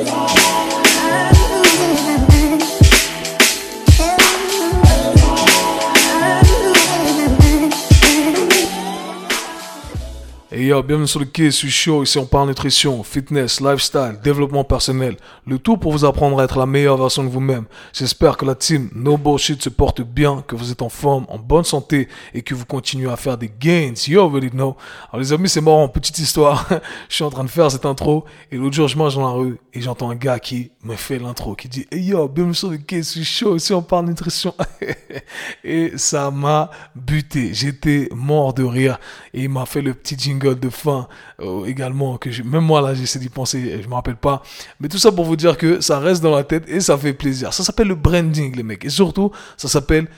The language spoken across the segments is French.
Et yo, bienvenue sur le quai, suis chaud. Ici, on parle nutrition, fitness, lifestyle, développement personnel. Le tout pour vous apprendre à être la meilleure version de vous-même. J'espère que la team No Bullshit se porte bien, que vous êtes en forme, en bonne santé et que vous continuez à faire des gains. You already know. Alors, les amis, c'est marrant, petite histoire. je suis en train de faire cette intro et l'autre jour, je marche dans la rue et j'entends un gars qui me fait l'intro, qui dit yo, bienvenue sur le quai, chaud. Ici, on parle nutrition. et ça m'a buté. J'étais mort de rire et il m'a fait le petit jingle de fin euh, également que même moi là j'essaie d'y penser je me rappelle pas. Mais tout ça pour vous dire que ça reste dans la tête et ça fait plaisir. Ça s'appelle le branding les mecs. Et surtout ça s'appelle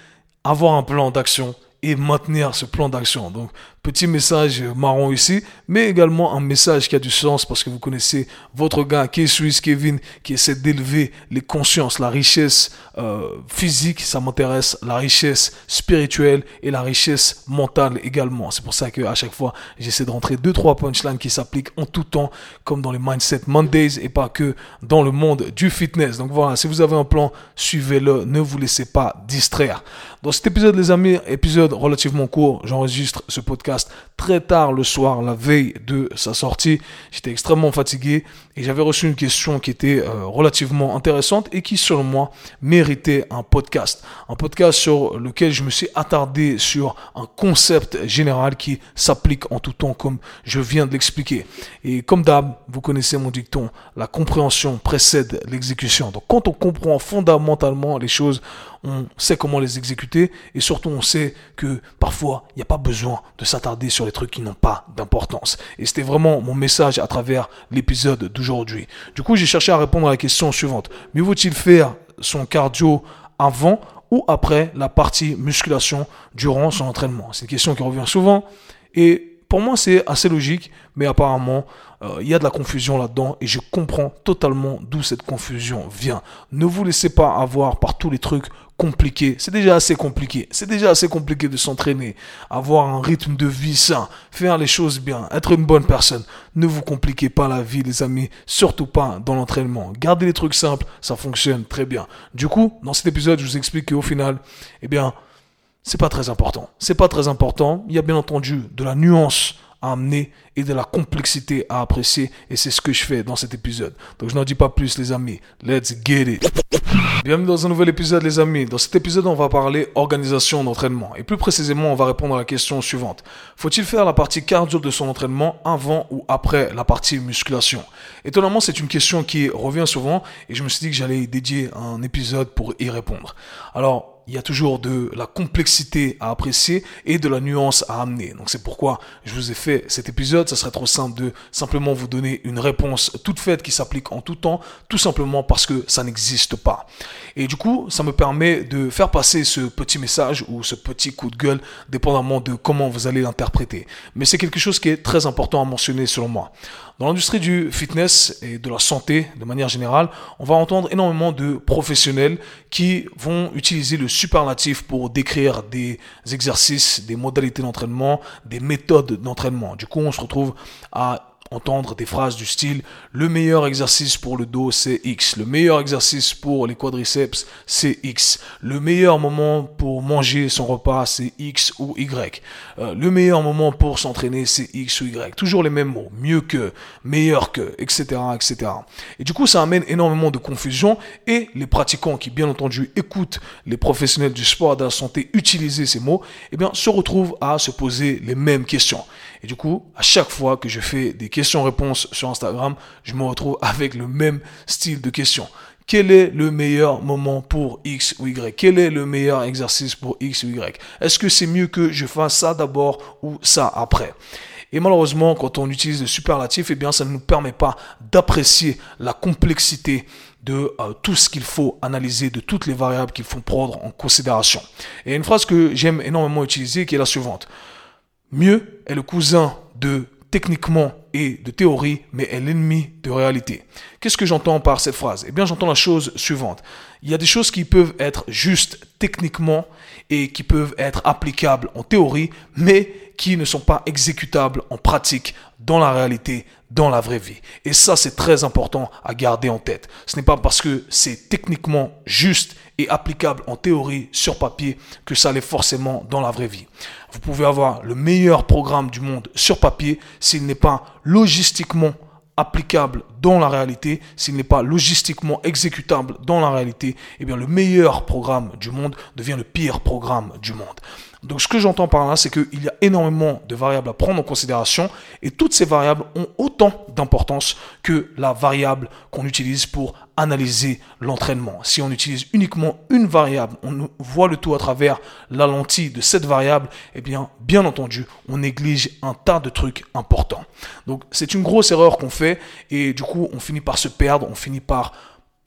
avoir un plan d'action et maintenir ce plan d'action. Donc, petit message marron ici, mais également un message qui a du sens parce que vous connaissez votre gars qui est suisse, Kevin, qui essaie d'élever les consciences, la richesse euh, physique, ça m'intéresse, la richesse spirituelle et la richesse mentale également. C'est pour ça que à chaque fois, j'essaie de rentrer deux trois punchlines qui s'appliquent en tout temps, comme dans les Mindset Mondays et pas que dans le monde du fitness. Donc voilà, si vous avez un plan, suivez-le, ne vous laissez pas distraire. Dans cet épisode, les amis, épisode relativement court. J'enregistre ce podcast très tard le soir, la veille de sa sortie. J'étais extrêmement fatigué et j'avais reçu une question qui était euh, relativement intéressante et qui, selon moi, méritait un podcast. Un podcast sur lequel je me suis attardé sur un concept général qui s'applique en tout temps comme je viens de l'expliquer. Et comme d'hab, vous connaissez mon dicton, la compréhension précède l'exécution. Donc quand on comprend fondamentalement les choses, on sait comment les exécuter et surtout on sait que parfois il n'y a pas besoin de s'attarder sur les trucs qui n'ont pas d'importance. Et c'était vraiment mon message à travers l'épisode d'aujourd'hui. Du coup, j'ai cherché à répondre à la question suivante. Mieux vaut-il faire son cardio avant ou après la partie musculation durant son entraînement? C'est une question qui revient souvent et pour moi, c'est assez logique, mais apparemment, euh, il y a de la confusion là-dedans et je comprends totalement d'où cette confusion vient. Ne vous laissez pas avoir par tous les trucs C'est déjà assez compliqué. C'est déjà assez compliqué de s'entraîner, avoir un rythme de vie sain, faire les choses bien, être une bonne personne. Ne vous compliquez pas la vie, les amis, surtout pas dans l'entraînement. Gardez les trucs simples, ça fonctionne très bien. Du coup, dans cet épisode, je vous explique qu'au final, eh bien, c'est pas très important. C'est pas très important. Il y a bien entendu de la nuance amener et de la complexité à apprécier et c'est ce que je fais dans cet épisode. Donc je n'en dis pas plus les amis. Let's get it. Bienvenue dans un nouvel épisode les amis. Dans cet épisode on va parler organisation d'entraînement et plus précisément on va répondre à la question suivante. Faut-il faire la partie cardio de son entraînement avant ou après la partie musculation? Étonnamment c'est une question qui revient souvent et je me suis dit que j'allais dédier un épisode pour y répondre. Alors il y a toujours de la complexité à apprécier et de la nuance à amener. Donc c'est pourquoi je vous ai fait cet épisode. Ça serait trop simple de simplement vous donner une réponse toute faite qui s'applique en tout temps, tout simplement parce que ça n'existe pas. Et du coup, ça me permet de faire passer ce petit message ou ce petit coup de gueule, dépendamment de comment vous allez l'interpréter. Mais c'est quelque chose qui est très important à mentionner selon moi. Dans l'industrie du fitness et de la santé de manière générale, on va entendre énormément de professionnels qui vont utiliser le superlatif pour décrire des exercices, des modalités d'entraînement, des méthodes d'entraînement. Du coup, on se retrouve à entendre des phrases du style le meilleur exercice pour le dos c'est X, le meilleur exercice pour les quadriceps c'est X, le meilleur moment pour manger son repas c'est X ou Y, euh, le meilleur moment pour s'entraîner c'est X ou Y, toujours les mêmes mots, mieux que, meilleur que, etc., etc. Et du coup ça amène énormément de confusion et les pratiquants qui bien entendu écoutent les professionnels du sport de la santé utiliser ces mots, eh bien se retrouvent à se poser les mêmes questions. Et du coup, à chaque fois que je fais des questions-réponses sur Instagram, je me retrouve avec le même style de questions. Quel est le meilleur moment pour X ou Y? Quel est le meilleur exercice pour X ou Y? Est-ce que c'est mieux que je fasse ça d'abord ou ça après? Et malheureusement, quand on utilise le superlatif, eh bien, ça ne nous permet pas d'apprécier la complexité de euh, tout ce qu'il faut analyser, de toutes les variables qu'il faut prendre en considération. Et une phrase que j'aime énormément utiliser qui est la suivante. Mieux est le cousin de techniquement est de théorie, mais est l'ennemi de réalité. Qu'est-ce que j'entends par cette phrase? Eh bien, j'entends la chose suivante. Il y a des choses qui peuvent être justes techniquement et qui peuvent être applicables en théorie, mais qui ne sont pas exécutables en pratique, dans la réalité, dans la vraie vie. Et ça, c'est très important à garder en tête. Ce n'est pas parce que c'est techniquement juste et applicable en théorie sur papier que ça l'est forcément dans la vraie vie. Vous pouvez avoir le meilleur programme du monde sur papier s'il n'est pas logistiquement applicable dans la réalité, s'il n'est pas logistiquement exécutable dans la réalité, eh bien le meilleur programme du monde devient le pire programme du monde. Donc ce que j'entends par là, c'est qu'il y a énormément de variables à prendre en considération et toutes ces variables ont autant d'importance que la variable qu'on utilise pour analyser l'entraînement. Si on utilise uniquement une variable, on voit le tout à travers la lentille de cette variable, eh bien, bien entendu, on néglige un tas de trucs importants. Donc c'est une grosse erreur qu'on fait et du coup, on finit par se perdre, on finit par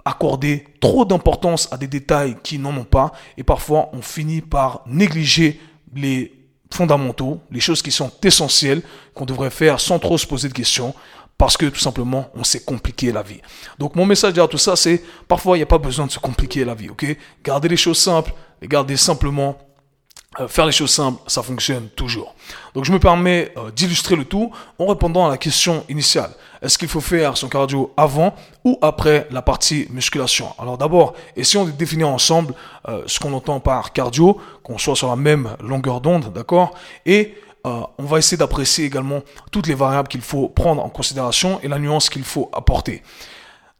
accorder trop d'importance à des détails qui n'en ont pas et parfois on finit par négliger les fondamentaux, les choses qui sont essentielles qu'on devrait faire sans trop se poser de questions parce que tout simplement on s'est compliqué la vie. Donc mon message derrière tout ça c'est parfois il n'y a pas besoin de se compliquer la vie, ok? Gardez les choses simples et gardez simplement euh, faire les choses simples, ça fonctionne toujours. Donc je me permets euh, d'illustrer le tout en répondant à la question initiale. Est-ce qu'il faut faire son cardio avant ou après la partie musculation? Alors d'abord, essayons de définir ensemble euh, ce qu'on entend par cardio, qu'on soit sur la même longueur d'onde, d'accord? Et on va essayer d'apprécier également toutes les variables qu'il faut prendre en considération et la nuance qu'il faut apporter.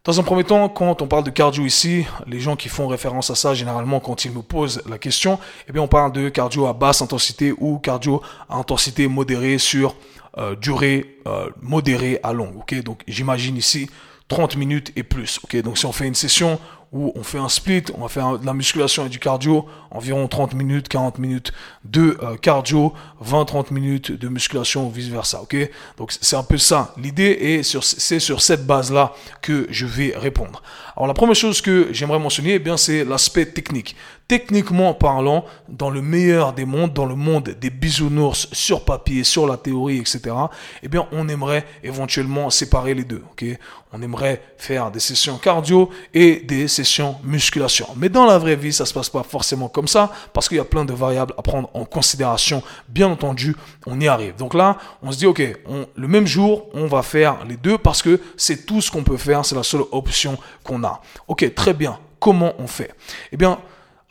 Dans un premier temps, quand on parle de cardio ici, les gens qui font référence à ça, généralement, quand ils me posent la question, eh bien, on parle de cardio à basse intensité ou cardio à intensité modérée sur euh, durée euh, modérée à longue. Donc j'imagine ici 30 minutes et plus. Donc si on fait une session où on fait un split, on va faire de la musculation et du cardio, environ 30 minutes, 40 minutes de euh, cardio, 20-30 minutes de musculation ou vice versa. Ok, donc c'est un peu ça. L'idée sur c'est sur cette base là que je vais répondre. Alors la première chose que j'aimerais mentionner, eh bien c'est l'aspect technique. Techniquement parlant, dans le meilleur des mondes, dans le monde des bisounours sur papier, sur la théorie, etc. Eh bien on aimerait éventuellement séparer les deux. Ok, on aimerait faire des sessions cardio et des session musculation. Mais dans la vraie vie, ça se passe pas forcément comme ça parce qu'il y a plein de variables à prendre en considération. Bien entendu, on y arrive. Donc là, on se dit, OK, le même jour, on va faire les deux parce que c'est tout ce qu'on peut faire. C'est la seule option qu'on a. OK, très bien. Comment on fait? Eh bien,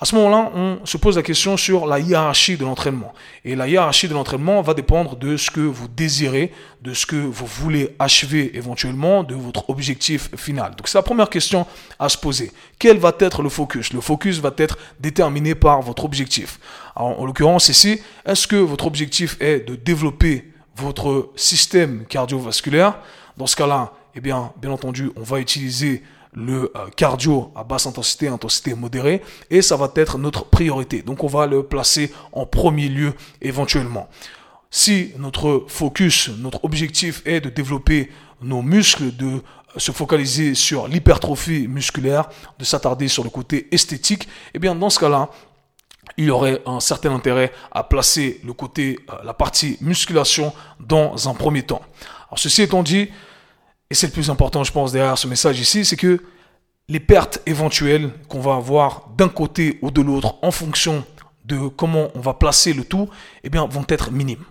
à ce moment-là, on se pose la question sur la hiérarchie de l'entraînement. Et la hiérarchie de l'entraînement va dépendre de ce que vous désirez, de ce que vous voulez achever éventuellement, de votre objectif final. Donc c'est la première question à se poser. Quel va être le focus? Le focus va être déterminé par votre objectif. Alors, en l'occurrence ici, est-ce que votre objectif est de développer votre système cardiovasculaire? Dans ce cas-là, eh bien, bien entendu, on va utiliser le euh, cardio à basse intensité, intensité modérée, et ça va être notre priorité. Donc on va le placer en premier lieu éventuellement. Si notre focus, notre objectif est de développer nos muscles, de se focaliser sur l'hypertrophie musculaire, de s'attarder sur le côté esthétique, eh bien dans ce cas-là, il y aurait un certain intérêt à placer le côté, euh, la partie musculation dans un premier temps. Alors ceci étant dit, et c'est le plus important, je pense, derrière ce message ici, c'est que les pertes éventuelles qu'on va avoir d'un côté ou de l'autre en fonction de comment on va placer le tout, eh bien, vont être minimes.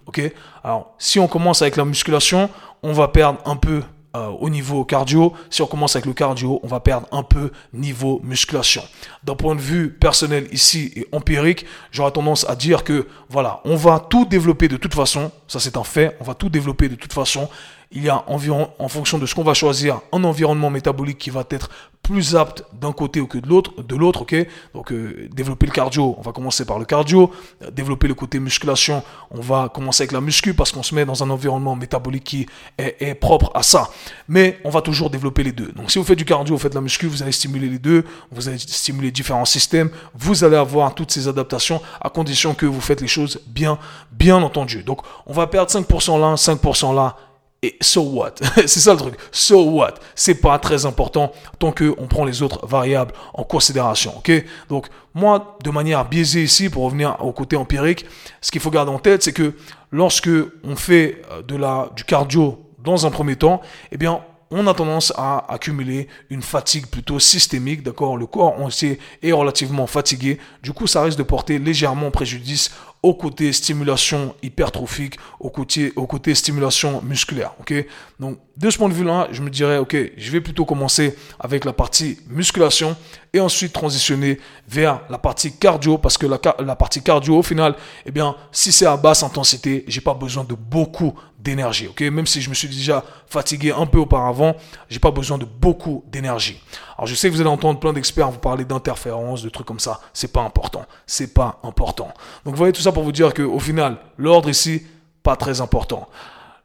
Alors, si on commence avec la musculation, on va perdre un peu euh, au niveau cardio. Si on commence avec le cardio, on va perdre un peu niveau musculation. D'un point de vue personnel ici et empirique, j'aurais tendance à dire que voilà, on va tout développer de toute façon. Ça c'est un fait. On va tout développer de toute façon il y a environ, en fonction de ce qu'on va choisir, un environnement métabolique qui va être plus apte d'un côté ou que de l'autre, de l'autre, ok. Donc euh, développer le cardio, on va commencer par le cardio. Euh, développer le côté musculation, on va commencer avec la muscu parce qu'on se met dans un environnement métabolique qui est, est, propre à ça. Mais on va toujours développer les deux. Donc si vous faites du cardio, vous faites de la muscu, vous allez stimuler les deux, vous allez stimuler différents systèmes, vous allez avoir toutes ces adaptations à condition que vous faites les choses bien, bien entendu. Donc on va perdre 5% là, 5% là et so what? C'est ça le truc. So what? C'est pas très important tant que on prend les autres variables en considération. Ok? Donc moi, de manière biaisée ici, pour revenir au côté empirique, ce qu'il faut garder en tête, c'est que lorsque on fait euh, de la du cardio dans un premier temps, eh bien, on a tendance à accumuler une fatigue plutôt systémique, d'accord? Le corps entier est relativement fatigué, du coup ça risque de porter légèrement préjudice au côté stimulation hypertrophique, au côté, stimulation musculaire. Ok, donc de ce point de vue-là, je me dirais, ok, je vais plutôt commencer avec la partie musculation et ensuite transitionner vers la partie cardio parce que la, partie cardio, au final, eh bien, si c'est à basse intensité, j'ai pas besoin de beaucoup d'énergie. Ok, même si je me suis déjà fatigué un peu auparavant, j'ai pas besoin de beaucoup d'énergie. Alors je sais que vous allez entendre plein d'experts vous parler d'interférences, de trucs comme ça. C'est pas important. C'est pas important. Donc vous voyez tout ça pour vous dire qu'au final, l'ordre ici, pas très important.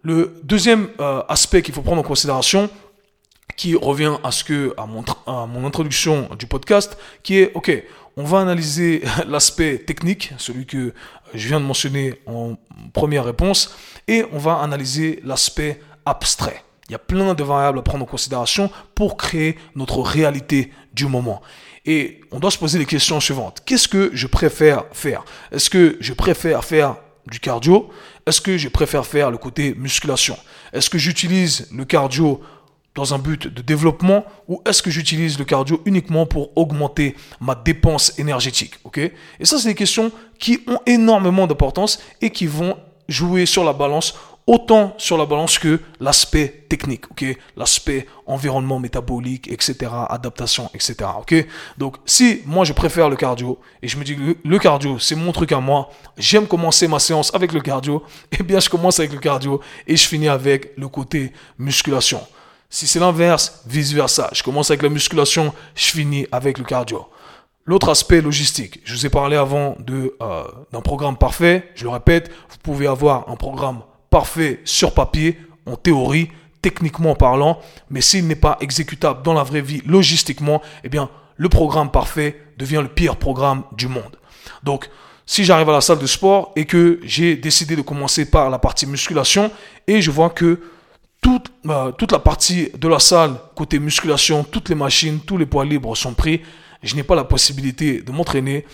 Le deuxième euh, aspect qu'il faut prendre en considération, qui revient à ce que à mon, à mon introduction du podcast, qui est ok, on va analyser l'aspect technique, celui que je viens de mentionner en première réponse, et on va analyser l'aspect abstrait. Il y a plein de variables à prendre en considération pour créer notre réalité du moment. Et on doit se poser les questions suivantes. Qu'est-ce que je préfère faire? Est-ce que je préfère faire du cardio Est-ce que je préfère faire le côté musculation? Est-ce que j'utilise le cardio dans un but de développement ou est-ce que j'utilise le cardio uniquement pour augmenter ma dépense énergétique? Ok? Et ça, c'est des questions qui ont énormément d'importance et qui vont jouer sur la balance autant sur la balance que l'aspect technique, ok, l'aspect environnement métabolique, etc., adaptation, etc., ok? Donc, si moi je préfère le cardio et je me dis que le cardio c'est mon truc à moi, j'aime commencer ma séance avec le cardio, eh bien je commence avec le cardio et je finis avec le côté musculation. Si c'est l'inverse, vice versa, je commence avec la musculation, je finis avec le cardio. L'autre aspect logistique, je vous ai parlé avant euh, d'un programme parfait. Je le répète, vous pouvez avoir un programme parfait sur papier, en théorie, techniquement parlant, mais s'il n'est pas exécutable dans la vraie vie, logistiquement, eh bien, le programme parfait devient le pire programme du monde. Donc, si j'arrive à la salle de sport et que j'ai décidé de commencer par la partie musculation et je vois que toute, euh, toute la partie de la salle, côté musculation, toutes les machines, tous les poids libres sont pris, je n'ai pas la possibilité de m'entraîner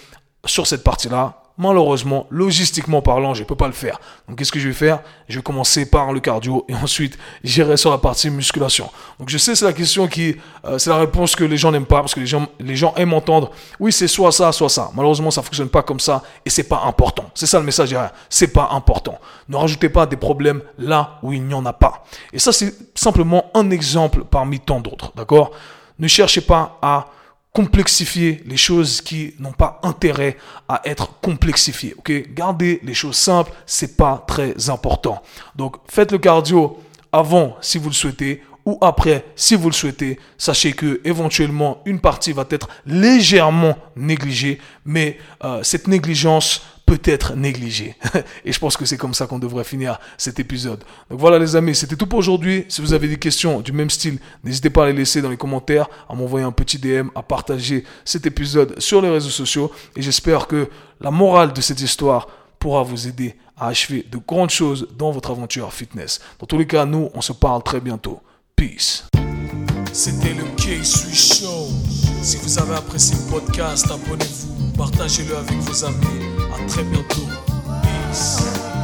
sur cette partie-là malheureusement, logistiquement parlant, je ne peux pas le faire. Donc, qu'est-ce que je vais faire? Je vais commencer par le cardio et ensuite j'irai sur la partie musculation. Donc, je sais, c'est la question qui, euh, c'est la réponse que les gens n'aiment pas parce que les gens, les gens aiment entendre, oui, c'est soit ça, soit ça. Malheureusement, ça fonctionne pas comme ça et c'est pas important. C'est ça le message derrière. C'est pas important. Ne rajoutez pas des problèmes là où il n'y en a pas. Et ça, c'est simplement un exemple parmi tant d'autres. D'accord? Ne cherchez pas à complexifier les choses qui n'ont pas intérêt à être complexifiées. Ok, gardez les choses simples, c'est pas très important. Donc faites le cardio avant si vous le souhaitez ou après si vous le souhaitez. Sachez que éventuellement une partie va être légèrement négligée, mais euh, cette négligence peut être négligé. Et je pense que c'est comme ça qu'on devrait finir cet épisode. Donc voilà les amis, c'était tout pour aujourd'hui. Si vous avez des questions du même style, n'hésitez pas à les laisser dans les commentaires, à m'envoyer un petit DM, à partager cet épisode sur les réseaux sociaux. Et j'espère que la morale de cette histoire pourra vous aider à achever de grandes choses dans votre aventure fitness. Dans tous les cas, nous, on se parle très bientôt. Peace. C'était le K-Sui Show. Si vous avez apprécié le podcast, abonnez-vous, partagez-le avec vos amis. À très bientôt. Peace.